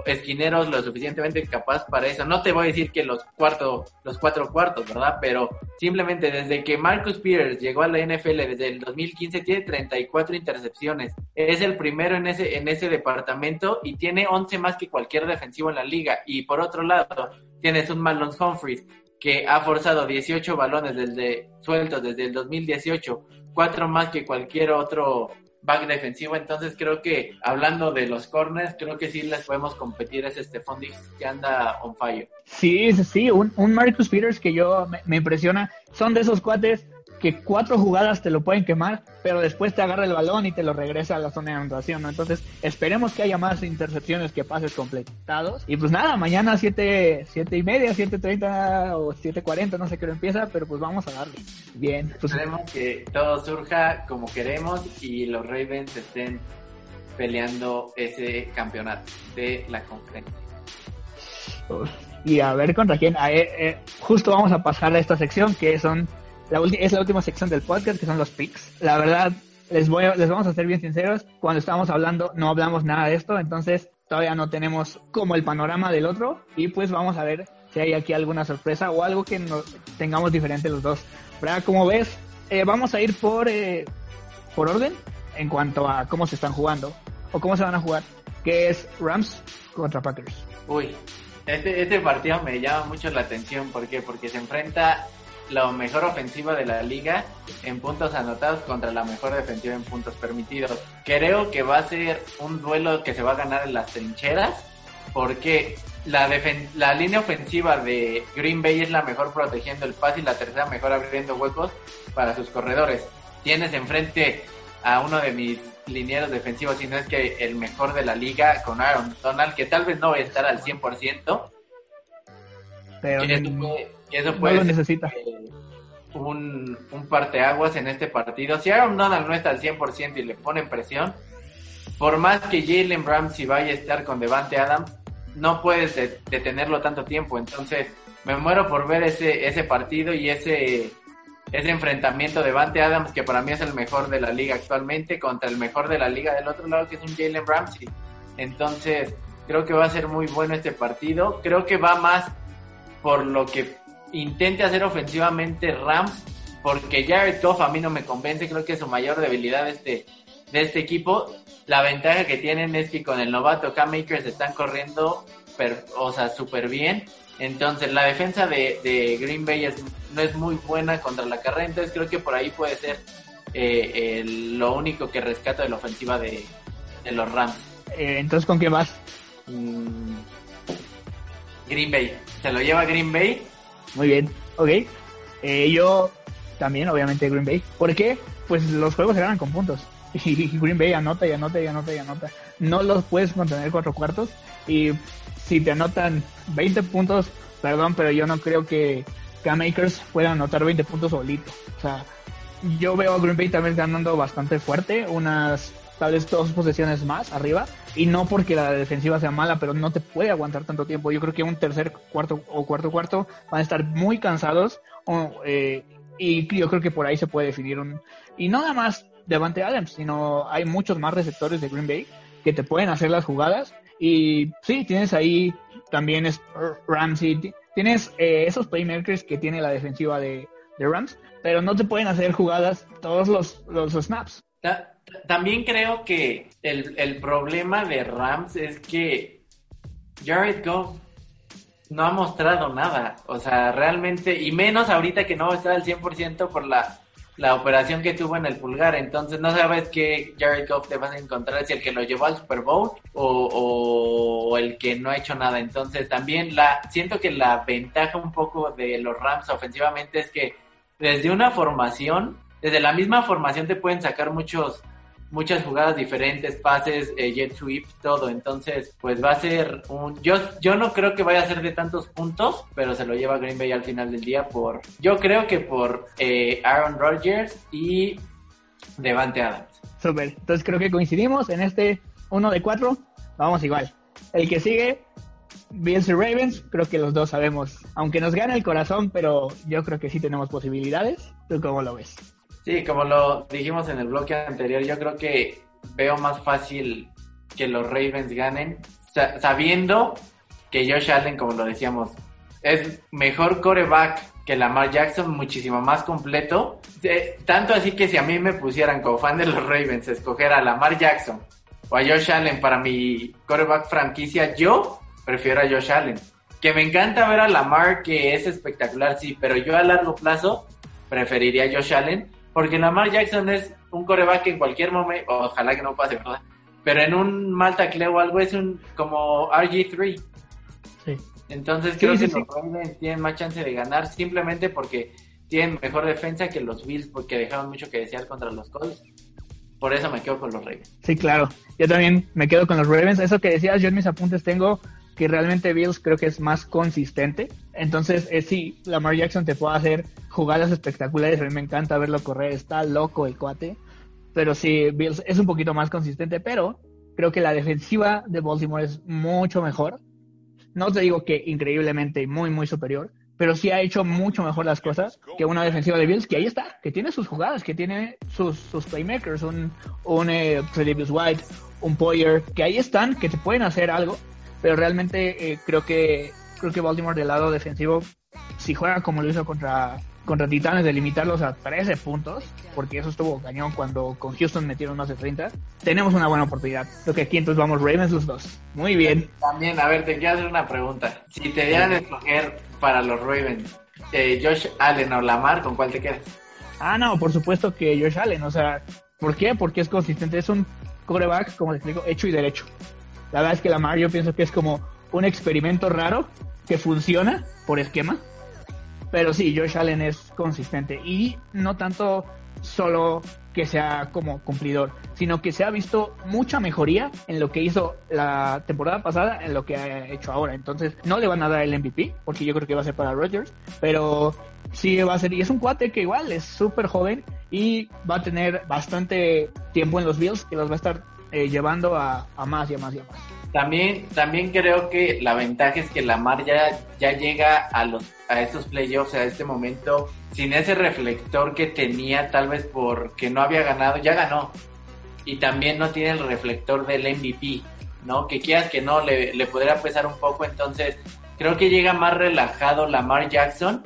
esquineros lo suficientemente capaz para eso. No te voy a decir que los cuarto, los cuatro cuartos, ¿verdad? Pero simplemente desde que Marcus Peters llegó a la NFL desde el 2015 tiene 34 intercepciones. Es el primero en ese en ese departamento y tiene 11 más que cualquier defensivo en la liga. Y por otro lado, tienes un Marlon Humphries que ha forzado 18 balones desde sueltos desde el 2018, cuatro más que cualquier otro back defensivo. Entonces creo que hablando de los corners, creo que sí les podemos competir ese Stephon que anda on fire. Sí, sí, un, un Marcus Peters que yo me impresiona. Son de esos cuates que cuatro jugadas te lo pueden quemar, pero después te agarra el balón y te lo regresa a la zona de anotación, ¿no? Entonces, esperemos que haya más intercepciones que pases completados. Y pues nada, mañana 7, siete y media, 7.30 o 7.40, no sé qué hora empieza, pero pues vamos a darle. Bien. Pues, esperemos que todo surja como queremos y los Ravens estén peleando ese campeonato de la conferencia. Y a ver contra quién. Eh, eh, justo vamos a pasar a esta sección que son la es la última sección del podcast, que son los picks. La verdad, les, voy les vamos a ser bien sinceros, cuando estábamos hablando no hablamos nada de esto, entonces todavía no tenemos como el panorama del otro y pues vamos a ver si hay aquí alguna sorpresa o algo que nos tengamos diferente los dos. ¿Verdad? Como ves, eh, vamos a ir por, eh, por orden en cuanto a cómo se están jugando o cómo se van a jugar, que es Rams contra Packers. Uy, este, este partido me llama mucho la atención. ¿Por qué? Porque se enfrenta la mejor ofensiva de la liga en puntos anotados contra la mejor defensiva en puntos permitidos. Creo que va a ser un duelo que se va a ganar en las trincheras porque la, la línea ofensiva de Green Bay es la mejor protegiendo el pase y la tercera mejor abriendo huecos para sus corredores. Tienes enfrente a uno de mis linieros defensivos, si no es que el mejor de la liga con Aaron Donald, que tal vez no va a estar al 100%, pero eso puede, necesita. un, un parteaguas en este partido. Si Aaron Donald no está al 100% y le ponen presión, por más que Jalen Ramsey vaya a estar con Devante Adams, no puedes detenerlo tanto tiempo. Entonces, me muero por ver ese, ese partido y ese, ese enfrentamiento de Devante Adams, que para mí es el mejor de la liga actualmente, contra el mejor de la liga del otro lado, que es un Jalen Ramsey. Entonces, creo que va a ser muy bueno este partido. Creo que va más por lo que intente hacer ofensivamente Rams, porque Jared Goff a mí no me convence, creo que es su mayor debilidad de este, de este equipo. La ventaja que tienen es que con el novato Cam Makers están corriendo, o sea, súper bien. Entonces la defensa de, Green Bay no es muy buena contra la carrera, entonces creo que por ahí puede ser eh, lo único que rescata de la ofensiva de, los Rams. Eh, entonces, ¿con qué más? Mm, Green Bay. Se lo lleva Green Bay muy bien, ok. Eh, yo también, obviamente, Green Bay. ¿Por qué? Pues los juegos se ganan con puntos. Y Green Bay anota y anota y anota y anota. No los puedes contener cuatro cuartos. Y si te anotan 20 puntos, perdón, pero yo no creo que K-Makers puedan anotar 20 puntos solito. O sea, yo veo a Green Bay también ganando bastante fuerte, unas tal vez dos posesiones más arriba. Y no porque la defensiva sea mala, pero no te puede aguantar tanto tiempo. Yo creo que un tercer cuarto o cuarto cuarto van a estar muy cansados. Eh, y yo creo que por ahí se puede definir un... Y no nada más Devante Adams, sino hay muchos más receptores de Green Bay que te pueden hacer las jugadas. Y sí, tienes ahí también es Ramsey, tienes eh, esos playmakers que tiene la defensiva de, de, Rams, pero no te pueden hacer jugadas todos los, los snaps. También creo que el, problema de Rams es que Jared Goff no ha mostrado nada. O sea, realmente, y menos ahorita que no estar al 100% por la, la operación que tuvo en el pulgar. Entonces no sabes qué Jared Goff te vas a encontrar, si el que lo llevó al Super Bowl o, o, el que no ha hecho nada. Entonces también la siento que la ventaja un poco de los Rams ofensivamente es que desde una formación, desde la misma formación te pueden sacar muchos muchas jugadas diferentes, pases, eh, jet sweep, todo. Entonces, pues va a ser un. Yo, yo no creo que vaya a ser de tantos puntos, pero se lo lleva Green Bay al final del día por. Yo creo que por eh, Aaron Rodgers y Devante Adams. Super. Entonces creo que coincidimos en este uno de cuatro. Vamos igual. El que sigue, Bills y Ravens, creo que los dos sabemos. Aunque nos gane el corazón, pero yo creo que sí tenemos posibilidades. ¿Tú cómo lo ves? Sí, como lo dijimos en el bloque anterior, yo creo que veo más fácil que los Ravens ganen, sabiendo que Josh Allen, como lo decíamos, es mejor coreback que Lamar Jackson, muchísimo más completo. Tanto así que si a mí me pusieran como fan de los Ravens escoger a Lamar Jackson o a Josh Allen para mi coreback franquicia, yo prefiero a Josh Allen. Que me encanta ver a Lamar, que es espectacular, sí, pero yo a largo plazo preferiría a Josh Allen porque Lamar Jackson es un coreback en cualquier momento, ojalá que no pase, ¿verdad? Pero en un mal tackle o algo es un como RG3. Sí. Entonces creo que los Ravens tienen más chance de ganar simplemente porque tienen mejor defensa que los Bills porque dejaron mucho que desear contra los Colts. Por eso me quedo con los Ravens. Sí, claro. Yo también me quedo con los Ravens. Eso que decías, yo en mis apuntes tengo que realmente Bills creo que es más consistente. Entonces, eh, sí, Lamar Jackson te puede hacer jugadas espectaculares. A mí me encanta verlo correr, está loco el cuate. Pero sí, Bills es un poquito más consistente, pero creo que la defensiva de Baltimore es mucho mejor. No te digo que increíblemente muy, muy superior, pero sí ha hecho mucho mejor las cosas que una defensiva de Bills que ahí está, que tiene sus jugadas, que tiene sus, sus playmakers, un, un eh, White, un Poyer, que ahí están, que te pueden hacer algo, pero realmente eh, creo que creo que Baltimore del lado defensivo, si juega como lo hizo contra contra Titanes de limitarlos a 13 puntos, porque eso estuvo cañón cuando con Houston metieron más de 30, tenemos una buena oportunidad. Creo que aquí entonces vamos Ravens los dos. Muy bien. También, a ver, te quiero hacer una pregunta. Si te dieran escoger para los Ravens, eh, Josh Allen o Lamar, ¿con cuál te quedas? Ah, no, por supuesto que Josh Allen, o sea, ¿por qué? Porque es consistente, es un coreback, como te explico, hecho y derecho. La verdad es que Lamar yo pienso que es como un experimento raro que funciona por esquema, pero sí, Josh Allen es consistente y no tanto solo que sea como cumplidor, sino que se ha visto mucha mejoría en lo que hizo la temporada pasada, en lo que ha hecho ahora. Entonces, no le van a dar el MVP, porque yo creo que va a ser para Rodgers, pero sí va a ser, y es un cuate que igual es súper joven y va a tener bastante tiempo en los Bills, que los va a estar eh, llevando a, más y a más y a más. También, también creo que la ventaja es que Lamar ya, ya llega a los a estos playoffs, a este momento, sin ese reflector que tenía, tal vez porque no había ganado, ya ganó. Y también no tiene el reflector del MVP, ¿no? Que quieras que no, le, le pesar un poco. Entonces, creo que llega más relajado Lamar Jackson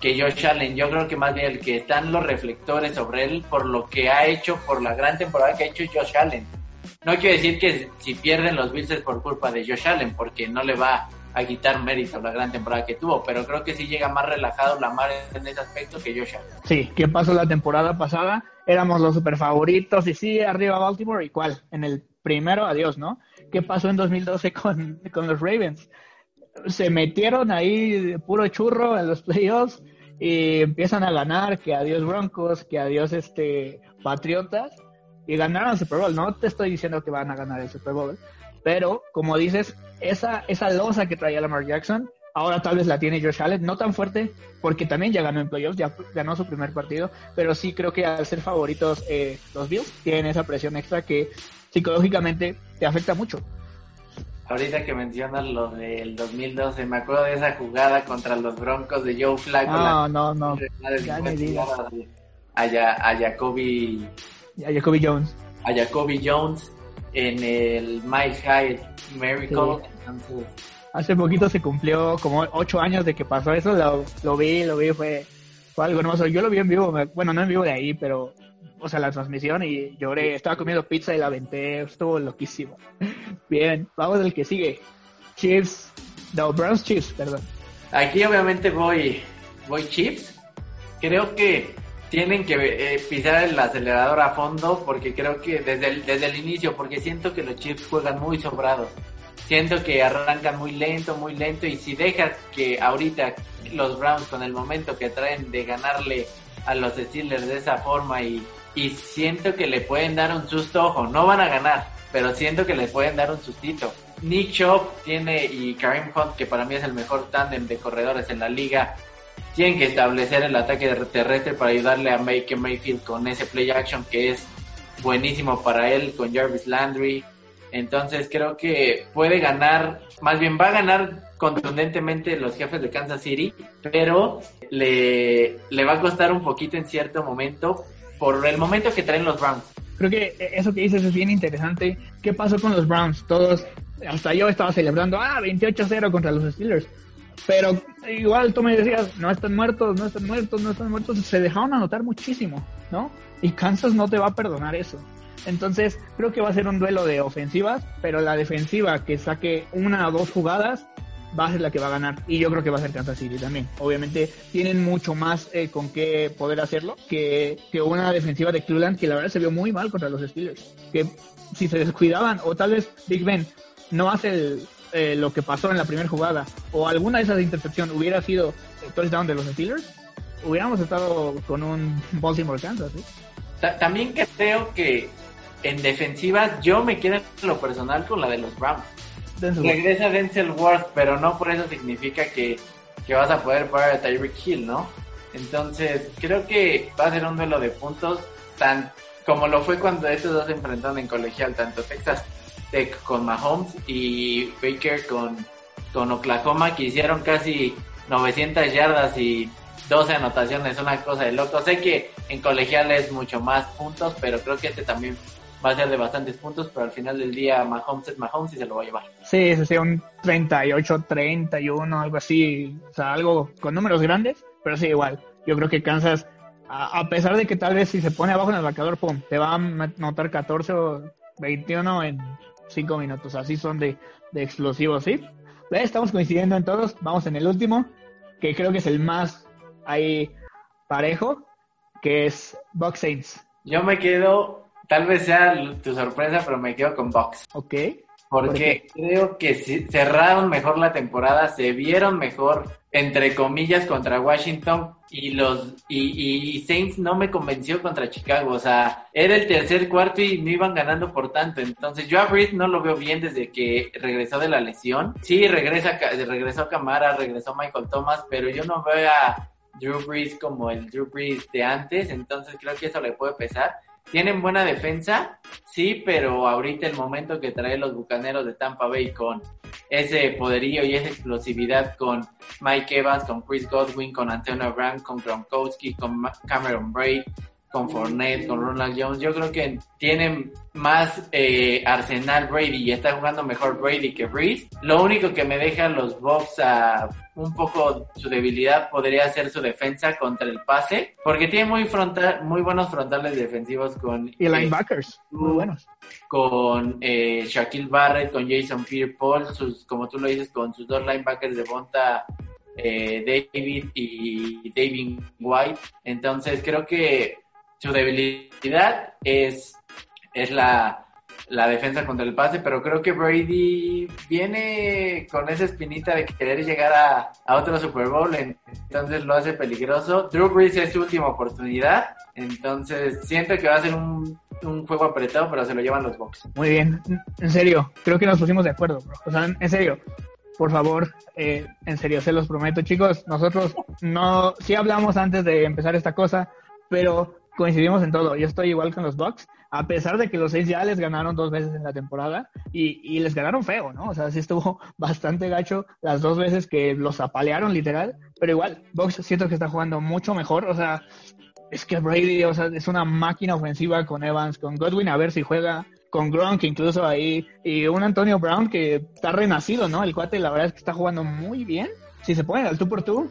que Josh Allen. Yo creo que más bien el que están los reflectores sobre él por lo que ha hecho, por la gran temporada que ha hecho Josh Allen no quiero decir que si pierden los Bills es por culpa de Josh Allen, porque no le va a quitar mérito la gran temporada que tuvo, pero creo que sí llega más relajado la mar en ese aspecto que Josh Allen. Sí, ¿qué pasó la temporada pasada? Éramos los super favoritos y sí, arriba Baltimore, ¿y cuál? En el primero, adiós, ¿no? ¿Qué pasó en 2012 con, con los Ravens? Se metieron ahí de puro churro en los playoffs y empiezan a ganar, que adiós Broncos, que adiós este Patriotas y ganaron el Super Bowl. No te estoy diciendo que van a ganar el Super Bowl, pero como dices, esa, esa losa que traía Lamar Jackson, ahora tal vez la tiene Josh Allen, no tan fuerte, porque también ya ganó en playoffs, ya ganó su primer partido, pero sí creo que al ser favoritos eh, los Bills tienen esa presión extra que psicológicamente te afecta mucho. Ahorita que mencionas lo del 2012, me acuerdo de esa jugada contra los Broncos de Joe Flacco. No, no, no. A, a Jacoby a Jacoby Jones. A Jacoby Jones en el My High Miracle. Hace poquito se cumplió como ocho años de que pasó eso, lo, lo vi, lo vi, fue, fue algo hermoso. Yo lo vi en vivo, bueno, no en vivo de ahí, pero, o sea, la transmisión y lloré. Estaba comiendo pizza y la aventé, estuvo loquísimo. Bien, vamos al que sigue. Chiefs, no, Browns Chiefs, perdón. Aquí obviamente voy, voy Chiefs. Creo que tienen que eh, pisar el acelerador a fondo porque creo que desde el, desde el inicio, porque siento que los Chiefs juegan muy sobrados. Siento que arrancan muy lento, muy lento y si dejas que ahorita los Browns con el momento que traen de ganarle a los Steelers de esa forma y, y siento que le pueden dar un susto, ojo, no van a ganar, pero siento que le pueden dar un sustito. Nick Chop tiene y Karim Hunt, que para mí es el mejor tándem de corredores en la liga, tienen que establecer el ataque terrestre para ayudarle a Make Mayfield con ese play action que es buenísimo para él, con Jarvis Landry. Entonces creo que puede ganar, más bien va a ganar contundentemente los jefes de Kansas City, pero le, le va a costar un poquito en cierto momento por el momento que traen los Browns. Creo que eso que dices es bien interesante. ¿Qué pasó con los Browns? Todos, hasta yo estaba celebrando, ah, 28-0 contra los Steelers. Pero igual tú me decías, no están muertos, no están muertos, no están muertos. Se dejaron anotar muchísimo, ¿no? Y Kansas no te va a perdonar eso. Entonces, creo que va a ser un duelo de ofensivas, pero la defensiva que saque una o dos jugadas va a ser la que va a ganar. Y yo creo que va a ser Kansas City también. Obviamente, tienen mucho más eh, con qué poder hacerlo que, que una defensiva de Cleveland que la verdad se vio muy mal contra los Steelers. Que si se descuidaban, o tal vez Big Ben no hace el, eh, lo que pasó en la primera jugada o alguna de esas de intercepción hubiera sido el touchdown de los Steelers, hubiéramos estado con un Baltimore Kansas. También creo que en defensiva yo me quedo en lo personal con la de los Browns. Regresa Denzel Ward, pero no por eso significa que, que vas a poder parar a Tyreek Hill, ¿no? Entonces, creo que va a ser un duelo de puntos, tan como lo fue cuando estos dos se enfrentaron en colegial, tanto Texas con Mahomes y Baker con, con Oklahoma, que hicieron casi 900 yardas y 12 anotaciones, una cosa de loco. Sé que en colegial es mucho más puntos, pero creo que este también va a ser de bastantes puntos, pero al final del día Mahomes es Mahomes y se lo va a llevar. Sí, sí, un 38, 31, algo así, o sea, algo con números grandes, pero sí, igual. Yo creo que Kansas, a, pesar de que tal vez si se pone abajo en el marcador, pum, te va a notar 14 o 21 en 5 minutos, así son de, de explosivos, ¿sí? Estamos coincidiendo en todos, vamos en el último, que creo que es el más ahí parejo, que es Box Saints. Yo me quedo tal vez sea tu sorpresa, pero me quedo con Box. Ok. Porque creo que cerraron mejor la temporada, se vieron mejor, entre comillas, contra Washington y los y, Saints no me convenció contra Chicago. O sea, era el tercer cuarto y no iban ganando por tanto. Entonces yo a Breeze no lo veo bien desde que regresó de la lesión. Sí, regresa, regresó Camara, regresó Michael Thomas, pero yo no veo a Drew Brees como el Drew Brees de antes. Entonces creo que eso le puede pesar. Tienen buena defensa, sí, pero ahorita el momento que trae los Bucaneros de Tampa Bay con ese poderío y esa explosividad con Mike Evans, con Chris Godwin, con Antonio Brown, con Gronkowski, con Cameron Braid, con Fournette, con Ronald Jones. Yo creo que tienen más eh, arsenal Brady y está jugando mejor Brady que Breeze. Lo único que me deja los Bucks a un poco su debilidad podría ser su defensa contra el pase, porque tiene muy frontal, muy buenos frontales defensivos con y eh, linebackers muy buenos con eh, Shaquille Barrett, con Jason Pierre-Paul, sus como tú lo dices con sus dos linebackers de Bonta eh, David y David White. Entonces creo que su debilidad es, es la, defensa contra el pase, pero creo que Brady viene con esa espinita de querer llegar a, otro Super Bowl, entonces lo hace peligroso. Drew Brees es su última oportunidad, entonces siento que va a ser un, juego apretado, pero se lo llevan los Bucks. Muy bien, en serio, creo que nos pusimos de acuerdo, bro. O sea, en serio, por favor, eh, en serio, se los prometo, chicos, nosotros no, sí hablamos antes de empezar esta cosa, pero coincidimos en todo. Yo estoy igual con los Bucks, a pesar de que los seis ya les ganaron dos veces en la temporada y, y les ganaron feo, ¿no? O sea, sí estuvo bastante gacho las dos veces que los apalearon literal, pero igual, Bucks siento que está jugando mucho mejor, o sea, es que Brady, o sea, es una máquina ofensiva con Evans, con Godwin, a ver si juega, con Gronk incluso ahí, y un Antonio Brown que está renacido, ¿no? El cuate, la verdad es que está jugando muy bien. Si se ponen al tú por tú,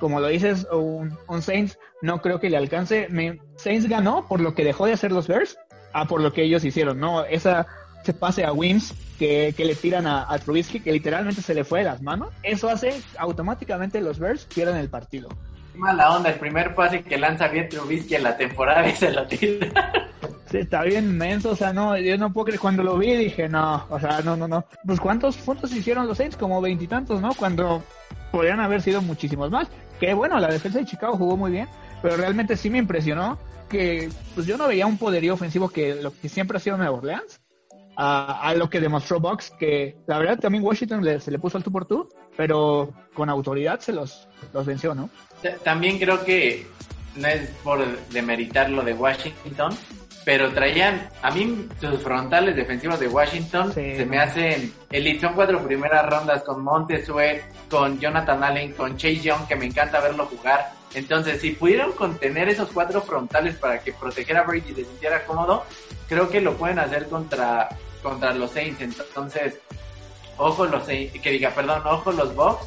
como lo dices, un, Saints no creo que le alcance. Me, Saints ganó por lo que dejó de hacer los Bears a por lo que ellos hicieron, ¿no? Esa se pase a Wims que, le tiran a, Trubisky, que literalmente se le fue de las manos, eso hace automáticamente los Bears pierdan el partido. Mala onda, el primer pase que lanza bien Trubisky en la temporada y se lo tira. Sí, está bien menso, o sea, no, yo no puedo creer, cuando lo vi dije, no, o sea, no, no, no. Pues cuántos puntos hicieron los Saints, como veintitantos, ¿no? Cuando podrían haber sido muchísimos más que bueno, la defensa de Chicago jugó muy bien, pero realmente sí me impresionó que pues yo no veía un poderío ofensivo que lo que siempre ha sido Nueva Orleans, a, lo que demostró Box, que la verdad también Washington se le puso al tú por tú, pero con autoridad se los, los venció, ¿no? También creo que no es por demeritar lo de Washington, pero traían, a mí sus frontales defensivos de Washington se me hacen elite, son cuatro primeras rondas con Montesuet, con Jonathan Allen, con Chase Young, que me encanta verlo jugar. Entonces, si pudieron contener esos cuatro frontales para que protegiera a Brady y se sintiera cómodo, creo que lo pueden hacer contra, contra los Saints. Entonces, ojo los Saints, que diga, perdón, ojo los Bucks.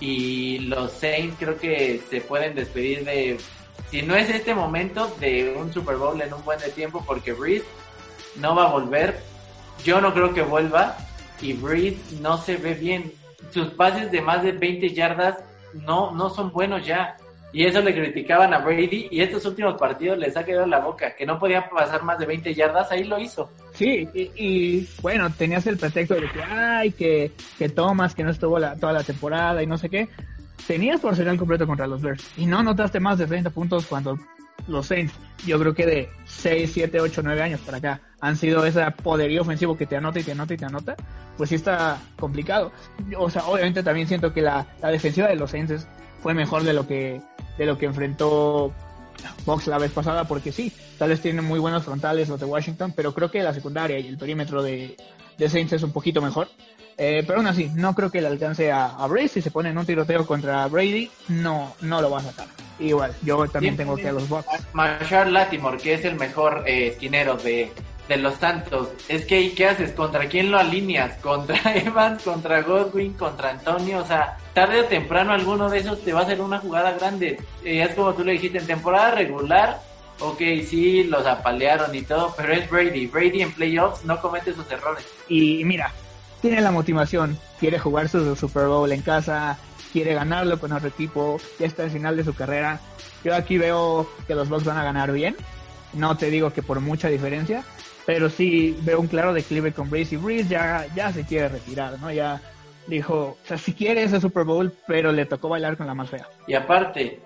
Y los Saints creo que se pueden despedir de si no es este momento de un Super Bowl en un buen de tiempo, porque Breeze no va a volver. Yo no creo que vuelva. Y Breeze no se ve bien. Sus pases de más de 20 yardas no, no son buenos ya. Y eso le criticaban a Brady. Y estos últimos partidos les ha quedado la boca. Que no podía pasar más de 20 yardas. Ahí lo hizo. Sí, y, bueno, tenías el pretexto de que, ay, que, que Thomas, que no estuvo la, toda la temporada y no sé qué tenías por el completo contra los Bears y no notaste más de 30 puntos cuando los Saints, yo creo que de 6, 7, 8, 9 años para acá, han sido ese poderío ofensivo que te anota y te anota y te anota, pues sí está complicado. O sea, obviamente también siento que la, defensiva de los Saints fue mejor de lo que, de lo que enfrentó Fox la vez pasada, porque sí, tal vez tienen muy buenos frontales los de Washington, pero creo que la secundaria y el perímetro de Saints es un poquito mejor. Eh, pero aún así, no creo que le alcance a, a Brady. Si se pone en un tiroteo contra Brady, no, no lo va a sacar. Igual, yo también tengo que a los Bucks. Marshall Latimore, que es el mejor eh, esquinero de, de los Santos. Es que, ¿y qué haces? ¿Contra quién lo alineas? ¿Contra Evans? ¿Contra Godwin? ¿Contra Antonio? O sea, tarde o temprano alguno de esos te va a hacer una jugada grande. Eh, es como tú le dijiste, en temporada regular, ok, sí, los apalearon y todo, pero es Brady. Brady en playoffs no comete esos errores. Y mira, tiene la motivación, quiere jugar su Super Bowl en casa, quiere ganarlo con otro equipo, ya está al final de su carrera. Yo aquí veo que los Bucks van a ganar bien, no te digo que por mucha diferencia, pero sí veo un claro declive con Breeze y Breeze ya, ya se quiere retirar, ¿no? Ya dijo, o sea, si quiere ese Super Bowl, pero le tocó bailar con la más fea. Y aparte,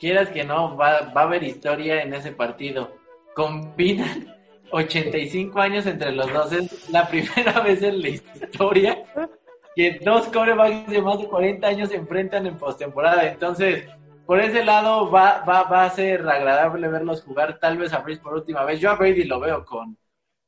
quieras que no, va, va a haber historia en ese partido. Combinan 85 años entre los dos. Es la primera vez en la historia que dos corebacks de más de 40 años se enfrentan en postemporada. Entonces, por ese lado va, va, va a ser agradable verlos jugar, tal vez a Breeze por última vez. Yo a Brady lo veo con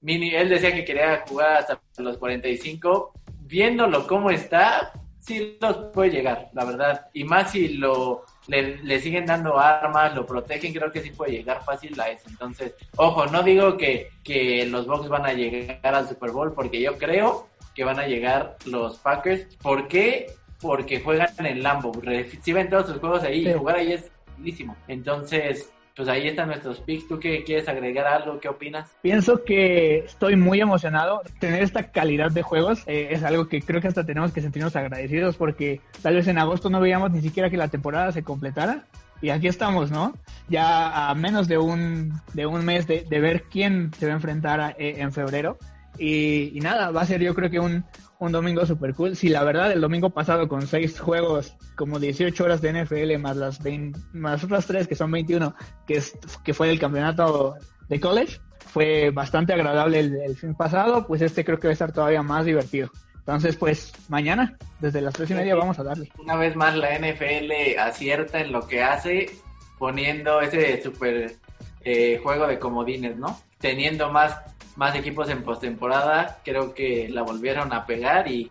mini, él decía que quería jugar hasta los 45. Viéndolo cómo está, sí los puede llegar, la verdad. Y más si lo le, siguen dando armas, lo protegen, creo que sí puede llegar fácil a eso. Entonces, ojo, no digo que, que los Bucks van a llegar al Super Bowl, porque yo creo que van a llegar los Packers. ¿Por qué? Porque juegan en Lambo, reciben todos sus juegos ahí y jugar ahí es buenísimo. Entonces, pues ahí están nuestros picks. ¿Tú qué quieres agregar algo? ¿Qué opinas? Pienso que estoy muy emocionado. Tener esta calidad de juegos eh, es algo que creo que hasta tenemos que sentirnos agradecidos porque tal vez en agosto no veíamos ni siquiera que la temporada se completara. Y aquí estamos, ¿no? Ya a menos de un, de un mes de, ver quién se va a enfrentar eh, en febrero. Y, nada, va a ser yo creo que un, un domingo super cool. Si la verdad el domingo pasado con seis juegos, como 18 horas de NFL más las, 20, más otras tres que son 21, que, es, que fue el campeonato de college, fue bastante agradable el, fin pasado, pues este creo que va a estar todavía más divertido. Entonces, pues mañana, desde las tres y media, vamos a darle. Una vez más, la NFL acierta en lo que hace, poniendo ese super eh, juego de comodines, ¿no? Teniendo más más equipos en postemporada, creo que la volvieron a pegar y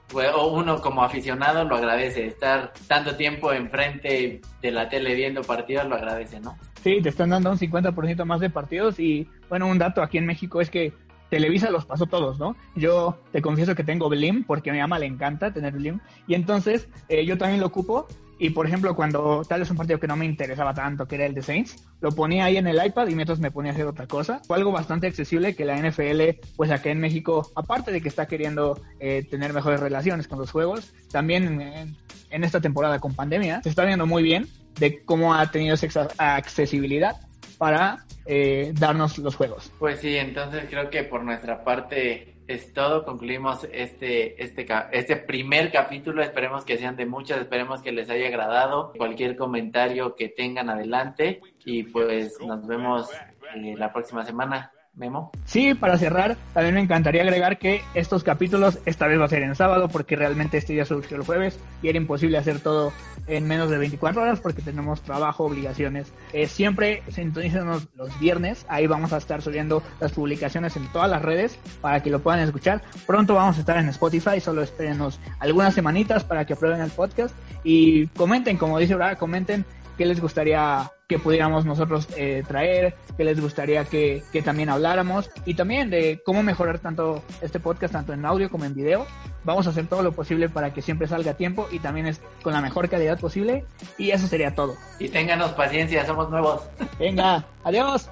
uno como aficionado lo agradece. Estar tanto tiempo enfrente de la tele viendo partidos lo agradece, ¿no? Sí, te están dando un 50% más de partidos y bueno, un dato aquí en México es que Televisa los pasó todos, ¿no? Yo te confieso que tengo Blim porque a mi mamá le encanta tener Blim y entonces eh, yo también lo ocupo y por ejemplo cuando tal vez un partido que no me interesaba tanto que era el de Saints, lo ponía ahí en el iPad y mientras me ponía a hacer otra cosa. Fue algo bastante accesible que la NFL, pues acá en México, aparte de que está queriendo eh, tener mejores relaciones con los juegos, también en, esta temporada con pandemia se está viendo muy bien de cómo ha tenido esa accesibilidad para eh, darnos los juegos. Pues sí, entonces creo que por nuestra parte es todo. Concluimos este, este, este primer capítulo. Esperemos que sean de muchas, esperemos que les haya agradado. Cualquier comentario que tengan adelante y pues nos vemos eh, la próxima semana. Memo. Sí, para cerrar, también me encantaría agregar que estos capítulos esta vez va a ser en sábado porque realmente este día surgió el jueves y era imposible hacer todo en menos de 24 horas porque tenemos trabajo, obligaciones. Eh, siempre sintonícenos los viernes, ahí vamos a estar subiendo las publicaciones en todas las redes para que lo puedan escuchar. Pronto vamos a estar en Spotify, solo espérenos algunas semanitas para que aprueben el podcast y comenten, como dice Brad, comenten qué les gustaría que pudiéramos nosotros eh, traer, qué les gustaría que, que, también habláramos y también de cómo mejorar tanto este podcast, tanto en audio como en video. Vamos a hacer todo lo posible para que siempre salga a tiempo y también es con la mejor calidad posible y eso sería todo. Y ténganos paciencia, somos nuevos. Venga, adiós.